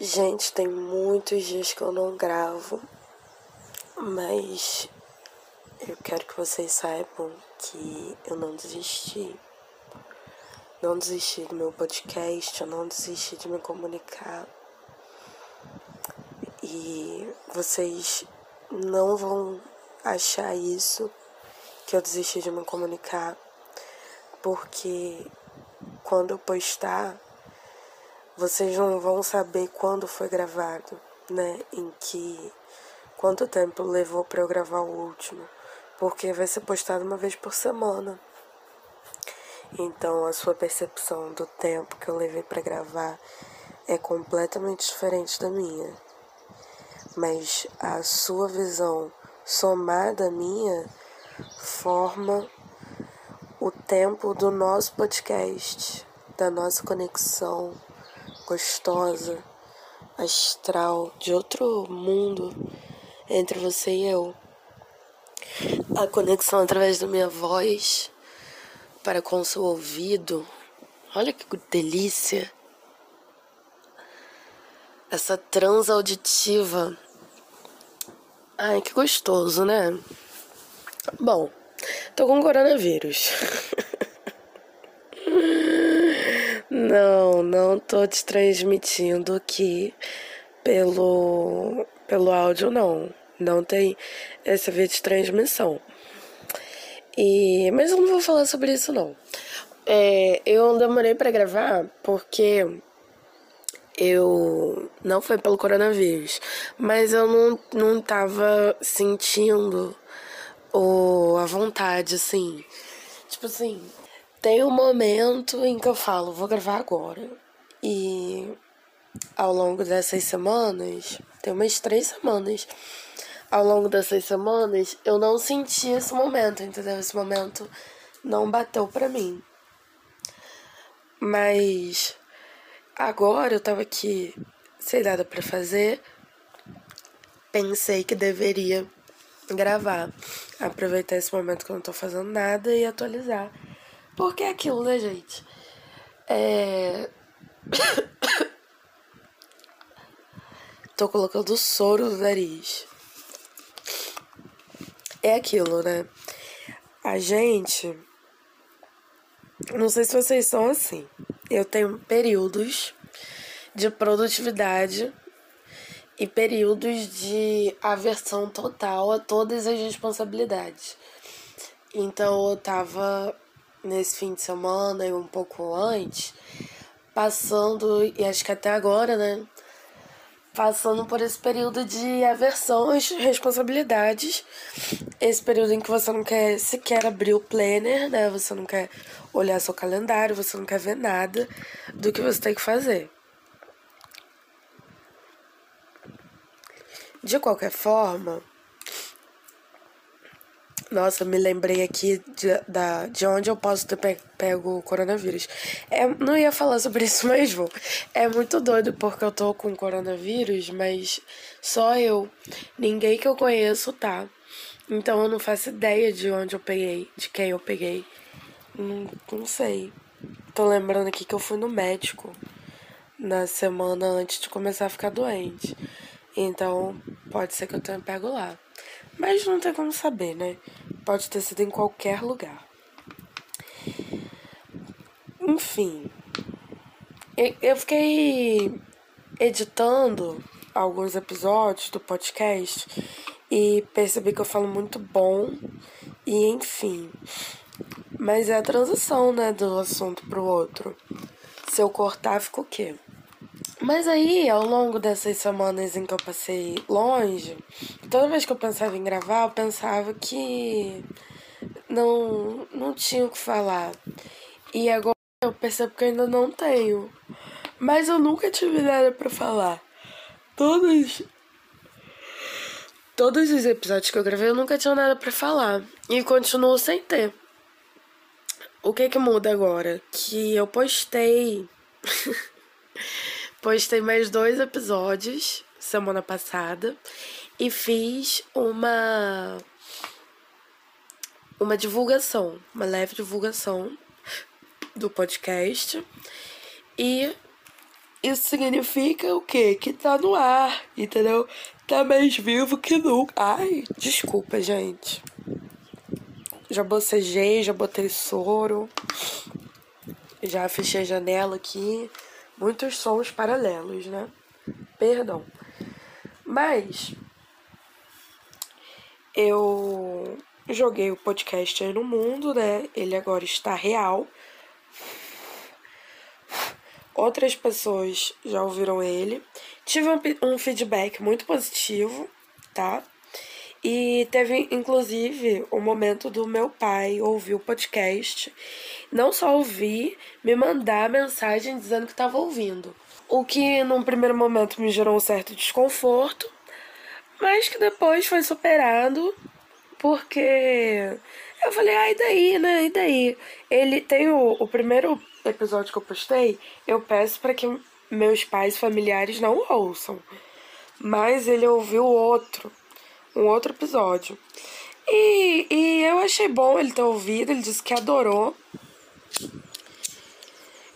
Gente, tem muitos dias que eu não gravo, mas eu quero que vocês saibam que eu não desisti. Não desisti do meu podcast, eu não desisti de me comunicar. E vocês não vão achar isso que eu desisti de me comunicar, porque quando eu postar vocês não vão saber quando foi gravado, né? Em que quanto tempo levou para eu gravar o último, porque vai ser postado uma vez por semana. Então a sua percepção do tempo que eu levei para gravar é completamente diferente da minha. Mas a sua visão somada à minha forma o tempo do nosso podcast, da nossa conexão gostosa, astral, de outro mundo entre você e eu. A conexão através da minha voz para com o seu ouvido. Olha que delícia! Essa transauditiva. Ai, que gostoso, né? Bom, tô com coronavírus. Não, não tô te transmitindo aqui pelo, pelo áudio, não. Não tem essa via de transmissão. E, mas eu não vou falar sobre isso, não. É, eu demorei para gravar porque eu não foi pelo coronavírus, mas eu não, não tava sentindo o, a vontade, assim. Tipo assim, tem um momento em que eu falo, vou gravar agora. E ao longo dessas semanas, tem umas três semanas, ao longo dessas semanas, eu não senti esse momento, entendeu? Esse momento não bateu pra mim. Mas agora eu tava aqui sem nada pra fazer, pensei que deveria gravar, aproveitar esse momento que eu não tô fazendo nada e atualizar porque é aquilo, né, gente? É. Tô colocando soro no nariz. É aquilo, né? A gente. Não sei se vocês são assim. Eu tenho períodos de produtividade e períodos de aversão total a todas as responsabilidades. Então eu tava nesse fim de semana e um pouco antes, passando, e acho que até agora, né? Passando por esse período de aversão às responsabilidades. Esse período em que você não quer sequer abrir o planner, né? Você não quer olhar seu calendário, você não quer ver nada do que você tem que fazer. De qualquer forma, nossa, me lembrei aqui de, da, de onde eu posso ter pego o coronavírus. É, não ia falar sobre isso, mas vou. É muito doido porque eu tô com coronavírus, mas só eu. Ninguém que eu conheço tá. Então eu não faço ideia de onde eu peguei, de quem eu peguei. Não, não sei. Tô lembrando aqui que eu fui no médico na semana antes de começar a ficar doente. Então, pode ser que eu tenha pego lá. Mas não tem como saber, né? Pode ter sido em qualquer lugar. Enfim, eu fiquei editando alguns episódios do podcast e percebi que eu falo muito bom e enfim. Mas é a transição, né, do assunto pro outro. Se eu cortar, fica o quê? Mas aí, ao longo dessas semanas em que eu passei longe, toda vez que eu pensava em gravar, eu pensava que não, não tinha o que falar. E agora eu percebo que eu ainda não tenho. Mas eu nunca tive nada para falar. Todos todos os episódios que eu gravei eu nunca tinha nada para falar e continuo sem ter. O que que muda agora? Que eu postei Postei mais dois episódios semana passada e fiz uma uma divulgação, uma leve divulgação do podcast e isso significa o quê? Que tá no ar, entendeu? Tá mais vivo que nunca. Ai, desculpa, gente. Já bocejei, já botei soro. Já fechei a janela aqui. Muitos sons paralelos, né? Perdão. Mas eu joguei o podcast aí no mundo, né? Ele agora está real. Outras pessoas já ouviram ele. Tive um, um feedback muito positivo, tá? E teve, inclusive, o um momento do meu pai ouvir o podcast. Não só ouvir, me mandar mensagem dizendo que estava ouvindo. O que, num primeiro momento, me gerou um certo desconforto, mas que depois foi superado, porque eu falei, ah, e daí, né? E daí? Ele tem o, o primeiro episódio que eu postei, eu peço para que meus pais familiares não ouçam. Mas ele ouviu outro um outro episódio. E, e eu achei bom ele ter ouvido, ele disse que adorou.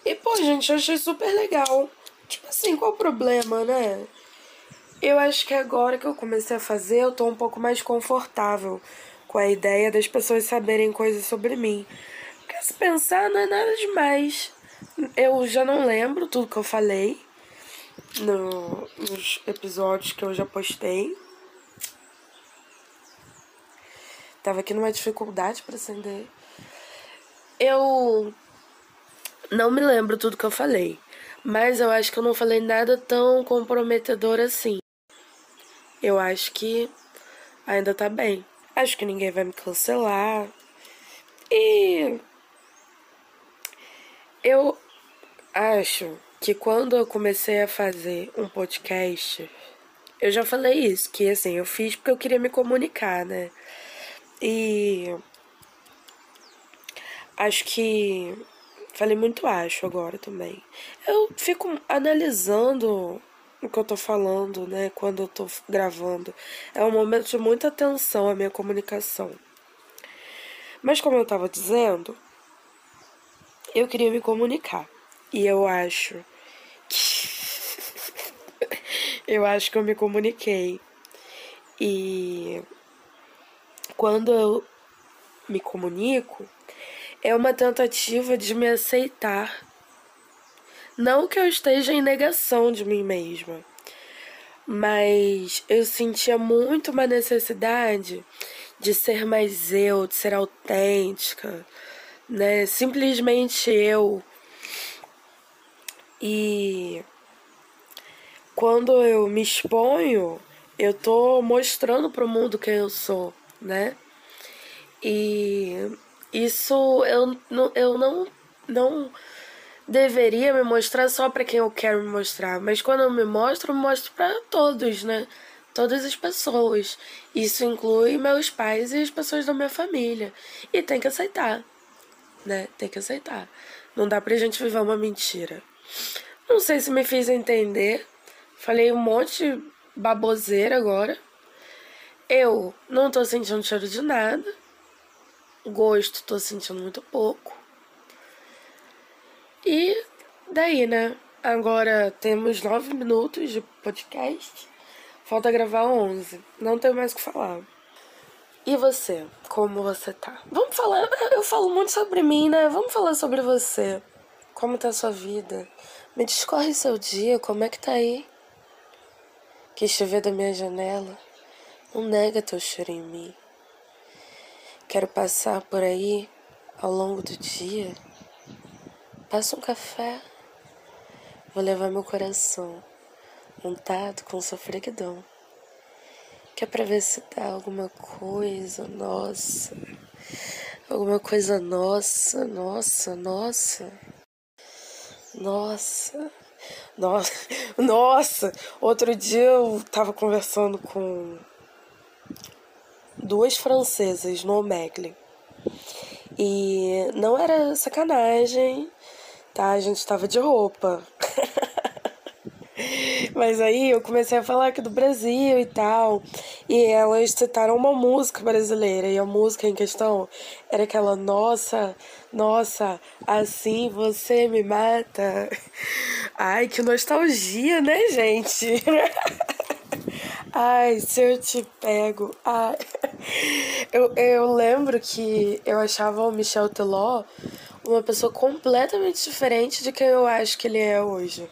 E, pô, gente, eu achei super legal. Tipo assim, qual o problema, né? Eu acho que agora que eu comecei a fazer, eu tô um pouco mais confortável com a ideia das pessoas saberem coisas sobre mim. Porque se pensar, não é nada demais. Eu já não lembro tudo que eu falei no, nos episódios que eu já postei. Tava aqui numa dificuldade para acender. Eu não me lembro tudo que eu falei, mas eu acho que eu não falei nada tão comprometedor assim. Eu acho que ainda tá bem. Acho que ninguém vai me cancelar. E eu acho que quando eu comecei a fazer um podcast, eu já falei isso, que assim, eu fiz porque eu queria me comunicar, né? E acho que falei muito acho agora também. Eu fico analisando o que eu tô falando, né, quando eu tô gravando. É um momento de muita atenção a minha comunicação. Mas como eu tava dizendo, eu queria me comunicar. E eu acho que eu acho que eu me comuniquei. E quando eu me comunico, é uma tentativa de me aceitar. Não que eu esteja em negação de mim mesma, mas eu sentia muito uma necessidade de ser mais eu, de ser autêntica, né? Simplesmente eu. E quando eu me exponho, eu tô mostrando pro mundo quem eu sou né? E isso eu, eu não, não deveria me mostrar só para quem eu quero me mostrar, mas quando eu me mostro, eu mostro para todos, né? Todas as pessoas. Isso inclui meus pais e as pessoas da minha família. E tem que aceitar, né? Tem que aceitar. Não dá pra gente viver uma mentira. Não sei se me fiz entender. Falei um monte de baboseira agora. Eu não tô sentindo cheiro de nada. Gosto, tô sentindo muito pouco. E daí, né? Agora temos nove minutos de podcast. Falta gravar onze. Não tenho mais o que falar. E você? Como você tá? Vamos falar. Eu falo muito sobre mim, né? Vamos falar sobre você. Como tá a sua vida? Me discorre seu dia, como é que tá aí? Quis te ver da minha janela. Não nega teu cheiro em mim. Quero passar por aí ao longo do dia. Passa um café. Vou levar meu coração montado com sofreguidão. Que é pra ver se dá alguma coisa nossa. Alguma coisa nossa, nossa, nossa. Nossa. Nossa, nossa, outro dia eu tava conversando com duas francesas no Omegle. E não era sacanagem, tá? A gente tava de roupa. Mas aí eu comecei a falar aqui do Brasil e tal. E elas citaram uma música brasileira. E a música em questão era aquela Nossa, nossa, assim você me mata. Ai, que nostalgia, né, gente? Ai, se eu te pego. Ai. Eu, eu lembro que eu achava o Michel Teló uma pessoa completamente diferente de quem eu acho que ele é hoje.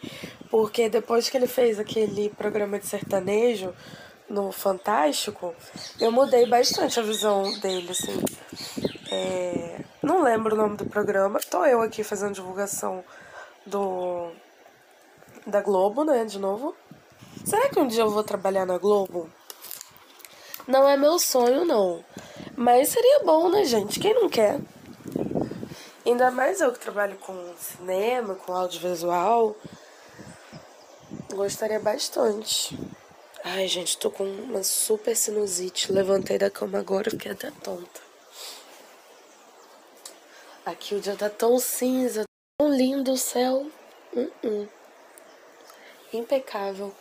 Porque depois que ele fez aquele programa de sertanejo no Fantástico, eu mudei bastante a visão dele, assim. É... Não lembro o nome do programa. Tô eu aqui fazendo divulgação do da Globo, né, de novo. Será que um dia eu vou trabalhar na Globo? Não é meu sonho, não. Mas seria bom, né, gente? Quem não quer? Ainda mais eu que trabalho com cinema, com audiovisual. Gostaria bastante. Ai, gente, tô com uma super sinusite. Levantei da cama agora, fiquei até tonta. Aqui o dia tá tão cinza, tão lindo o céu. Uh -uh impecável.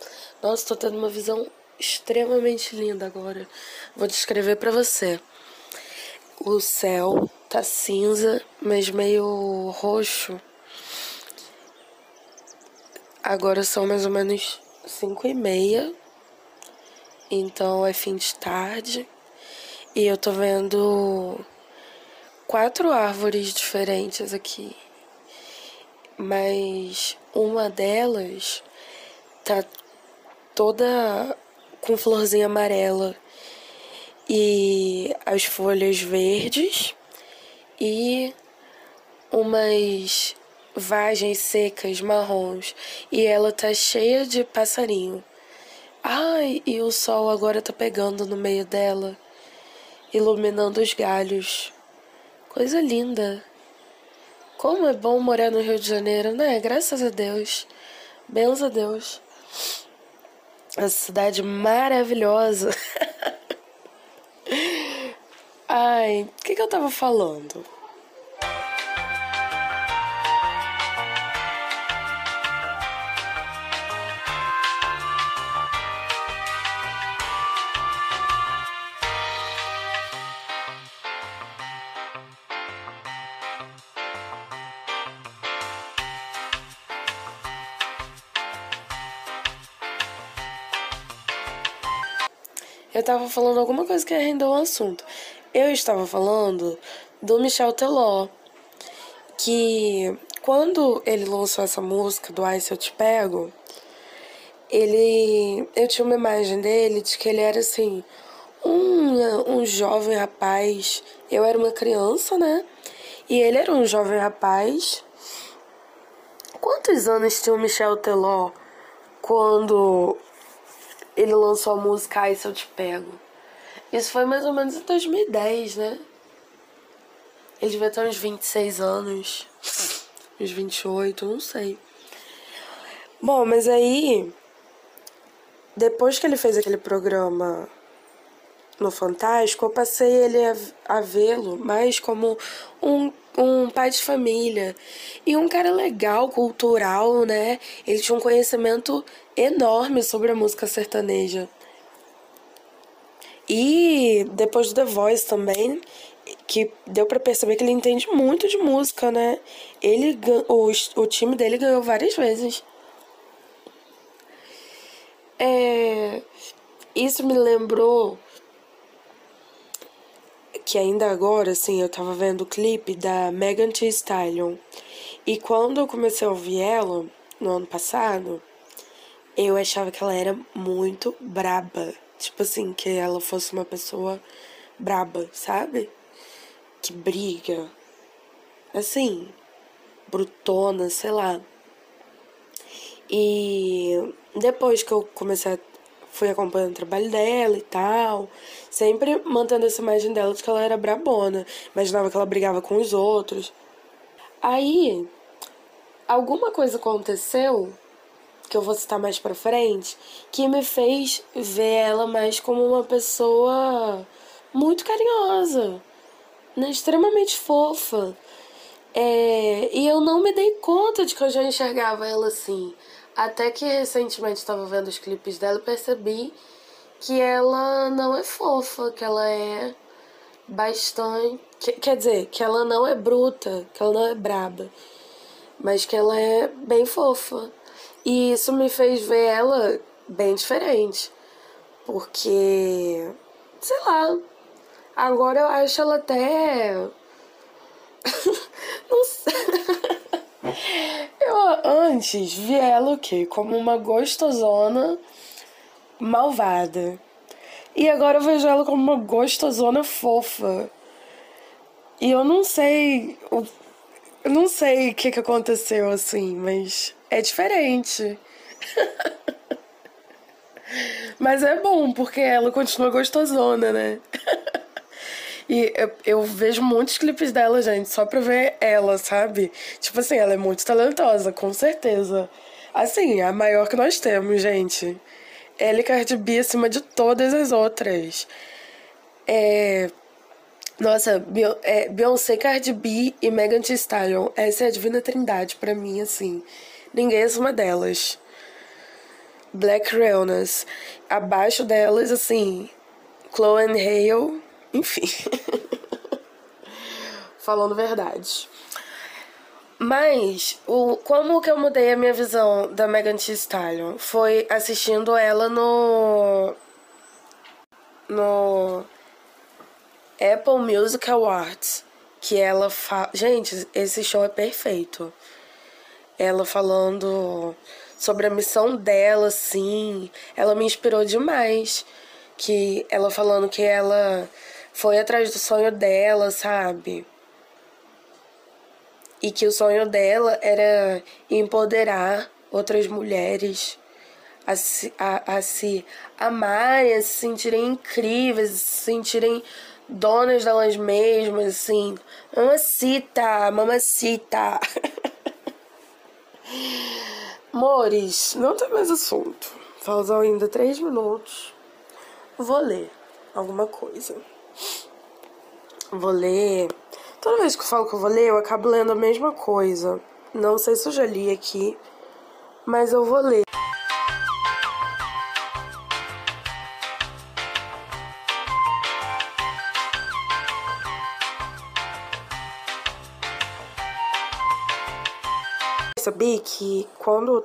Nossa, tô tendo uma visão extremamente linda agora. Vou descrever para você. O céu tá cinza, mas meio roxo. Agora são mais ou menos cinco e meia. Então é fim de tarde. E eu tô vendo quatro árvores diferentes aqui. Mas uma delas tá toda com florzinha amarela e as folhas verdes e umas vagens secas marrons e ela tá cheia de passarinho. Ai, e o sol agora tá pegando no meio dela, iluminando os galhos. Coisa linda. Como é bom morar no Rio de Janeiro, né? Graças a Deus. Bens a Deus. Essa cidade maravilhosa. Ai, o que, que eu tava falando? Eu estava falando alguma coisa que rendeu o assunto. Eu estava falando do Michel Teló, que quando ele lançou essa música do Ai Se Eu Te Pego, ele. Eu tinha uma imagem dele de que ele era assim. Um, um jovem rapaz. Eu era uma criança, né? E ele era um jovem rapaz. Quantos anos tinha o Michel Teló quando ele lançou a música Ai Se Eu Te Pego. Isso foi mais ou menos em 2010, né? Ele devia ter uns 26 anos, uns 28, não sei. Bom, mas aí, depois que ele fez aquele programa no Fantástico, eu passei ele a, a vê-lo mais como um, um pai de família e um cara legal, cultural, né? Ele tinha um conhecimento enorme sobre a música sertaneja. E depois do The Voice também, que deu para perceber que ele entende muito de música, né? Ele o, o time dele ganhou várias vezes. É, isso me lembrou que ainda agora, assim, eu tava vendo o clipe da Megan Thee Stallion. E quando eu comecei a ouvir ela, no ano passado, eu achava que ela era muito braba. Tipo assim, que ela fosse uma pessoa braba, sabe? Que briga. Assim, brutona, sei lá. E depois que eu comecei a fui acompanhando o trabalho dela e tal, sempre mantendo essa imagem dela de que ela era brabona, imaginava que ela brigava com os outros. Aí, alguma coisa aconteceu, que eu vou citar mais pra frente, que me fez ver ela mais como uma pessoa muito carinhosa, né, extremamente fofa. É, e eu não me dei conta de que eu já enxergava ela assim. Até que recentemente estava vendo os clipes dela e percebi que ela não é fofa, que ela é bastante. Que, quer dizer, que ela não é bruta, que ela não é braba, mas que ela é bem fofa. E isso me fez ver ela bem diferente. Porque, sei lá, agora eu acho ela até. Não sei. Antes vi ela o quê? Como uma gostosona malvada. E agora eu vejo ela como uma gostosona fofa. E eu não sei. Eu não sei o que, que aconteceu assim, mas é diferente. mas é bom, porque ela continua gostosona, né? E eu, eu, vejo muitos clipes dela, gente, só pra ver ela, sabe? Tipo assim, ela é muito talentosa, com certeza. Assim, a maior que nós temos, gente. Ela e Cardi B acima de todas as outras. É. Nossa, é, Beyoncé, Cardi B e Megan Thee Stallion. Essa é a divina trindade para mim, assim. Ninguém é uma delas. Black Realness. Abaixo delas, assim, Chloe and Hale enfim. Falando verdade. Mas, o, como que eu mudei a minha visão da Megan Thee Stallion? Foi assistindo ela no. No. Apple Music Awards. Que ela fala. Gente, esse show é perfeito. Ela falando sobre a missão dela, assim. Ela me inspirou demais. Que ela falando que ela foi atrás do sonho dela, sabe? E que o sonho dela era empoderar outras mulheres a se, a, a se amarem, a se sentirem incríveis, a se sentirem donas delas mesmas, assim. Mamacita, mamacita. Mores, não tem mais assunto. Faltam ainda três minutos. Vou ler alguma coisa. Vou ler. Toda vez que eu falo que eu vou ler, eu acabo lendo a mesma coisa. Não sei se eu já li aqui, mas eu vou ler. Percebi que quando.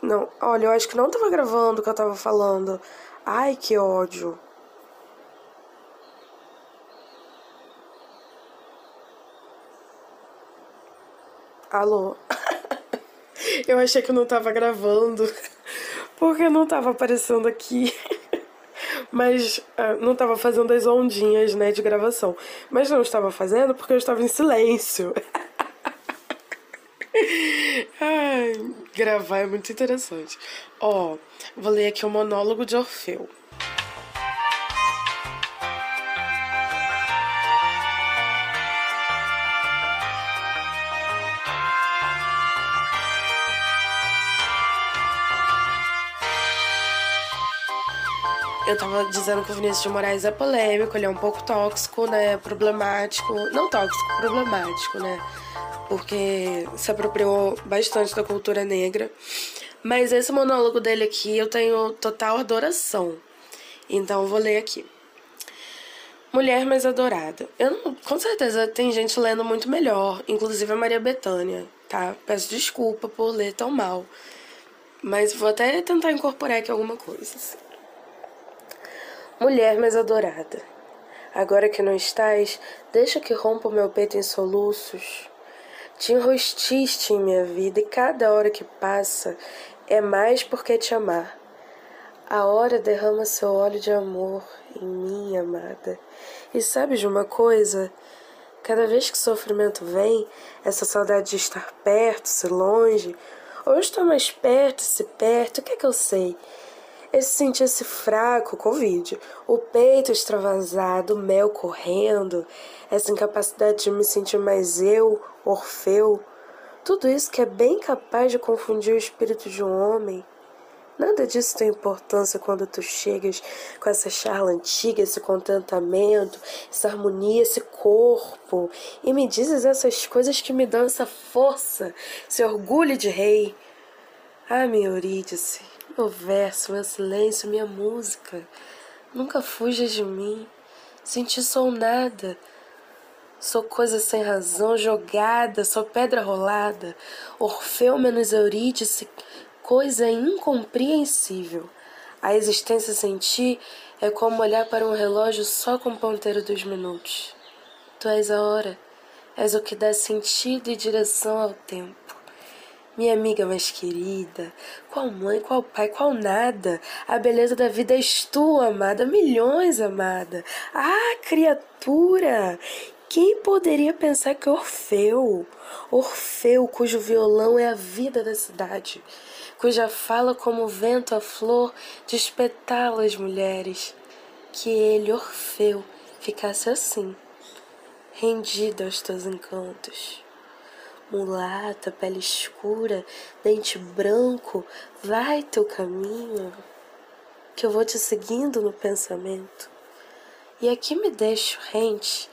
Não, olha, eu acho que não tava gravando o que eu tava falando. Ai, que ódio. Alô? Eu achei que não tava gravando, porque não tava aparecendo aqui. Mas uh, não tava fazendo as ondinhas, né, de gravação. Mas não estava fazendo porque eu estava em silêncio. Ai, gravar é muito interessante. Ó, vou ler aqui o monólogo de Orfeu. Eu tava dizendo que o Vinícius de Moraes é polêmico, ele é um pouco tóxico, né? Problemático. Não tóxico, problemático, né? Porque se apropriou bastante da cultura negra. Mas esse monólogo dele aqui eu tenho total adoração. Então vou ler aqui. Mulher mais adorada. Eu não, com certeza tem gente lendo muito melhor, inclusive a Maria Bethânia, tá? Peço desculpa por ler tão mal. Mas vou até tentar incorporar aqui alguma coisa. Assim. Mulher mais adorada, agora que não estás, deixa que rompa o meu peito em soluços. Te enrostiste em minha vida e cada hora que passa é mais porque te amar. A hora derrama seu óleo de amor em mim, amada. E sabe de uma coisa? Cada vez que sofrimento vem, essa saudade de estar perto, se longe, ou estou mais perto, se perto, o que é que eu sei? Esse sentir-se fraco, Covid, o peito extravasado, o mel correndo, essa incapacidade de me sentir mais eu, Orfeu, tudo isso que é bem capaz de confundir o espírito de um homem. Nada disso tem importância quando tu chegas com essa charla antiga, esse contentamento, essa harmonia, esse corpo, e me dizes essas coisas que me dão essa força, esse orgulho de rei. Ah, minha Eurídice, meu verso, meu silêncio, minha música. Nunca fuja de mim. Sem ti sou nada. Sou coisa sem razão, jogada, sou pedra rolada. Orfeu menos Eurídice, coisa incompreensível. A existência sem ti é como olhar para um relógio só com o ponteiro dos minutos. Tu és a hora, és o que dá sentido e direção ao tempo. Minha amiga mais querida, qual mãe, qual pai, qual nada. A beleza da vida és tu, amada, milhões, amada. Ah, criatura! Quem poderia pensar que Orfeu, Orfeu, cujo violão é a vida da cidade, cuja fala como o vento a flor despetala as mulheres, que ele, Orfeu, ficasse assim, rendido aos teus encantos mulata, pele escura, dente branco, vai teu caminho, que eu vou te seguindo no pensamento. E aqui me deixo rente,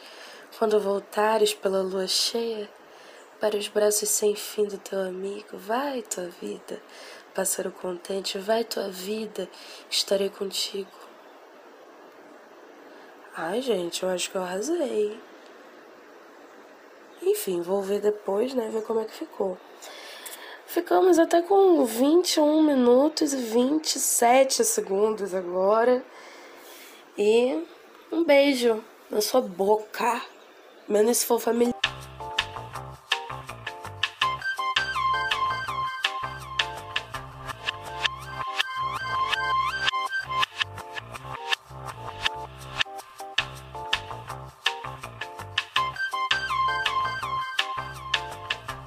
quando voltares pela lua cheia, para os braços sem fim do teu amigo, vai tua vida, pássaro contente, vai tua vida, estarei contigo. Ai, gente, eu acho que eu arrasei. Enfim, vou ver depois, né? Ver como é que ficou. Ficamos até com 21 minutos e 27 segundos agora. E um beijo na sua boca. Menos se for familiar.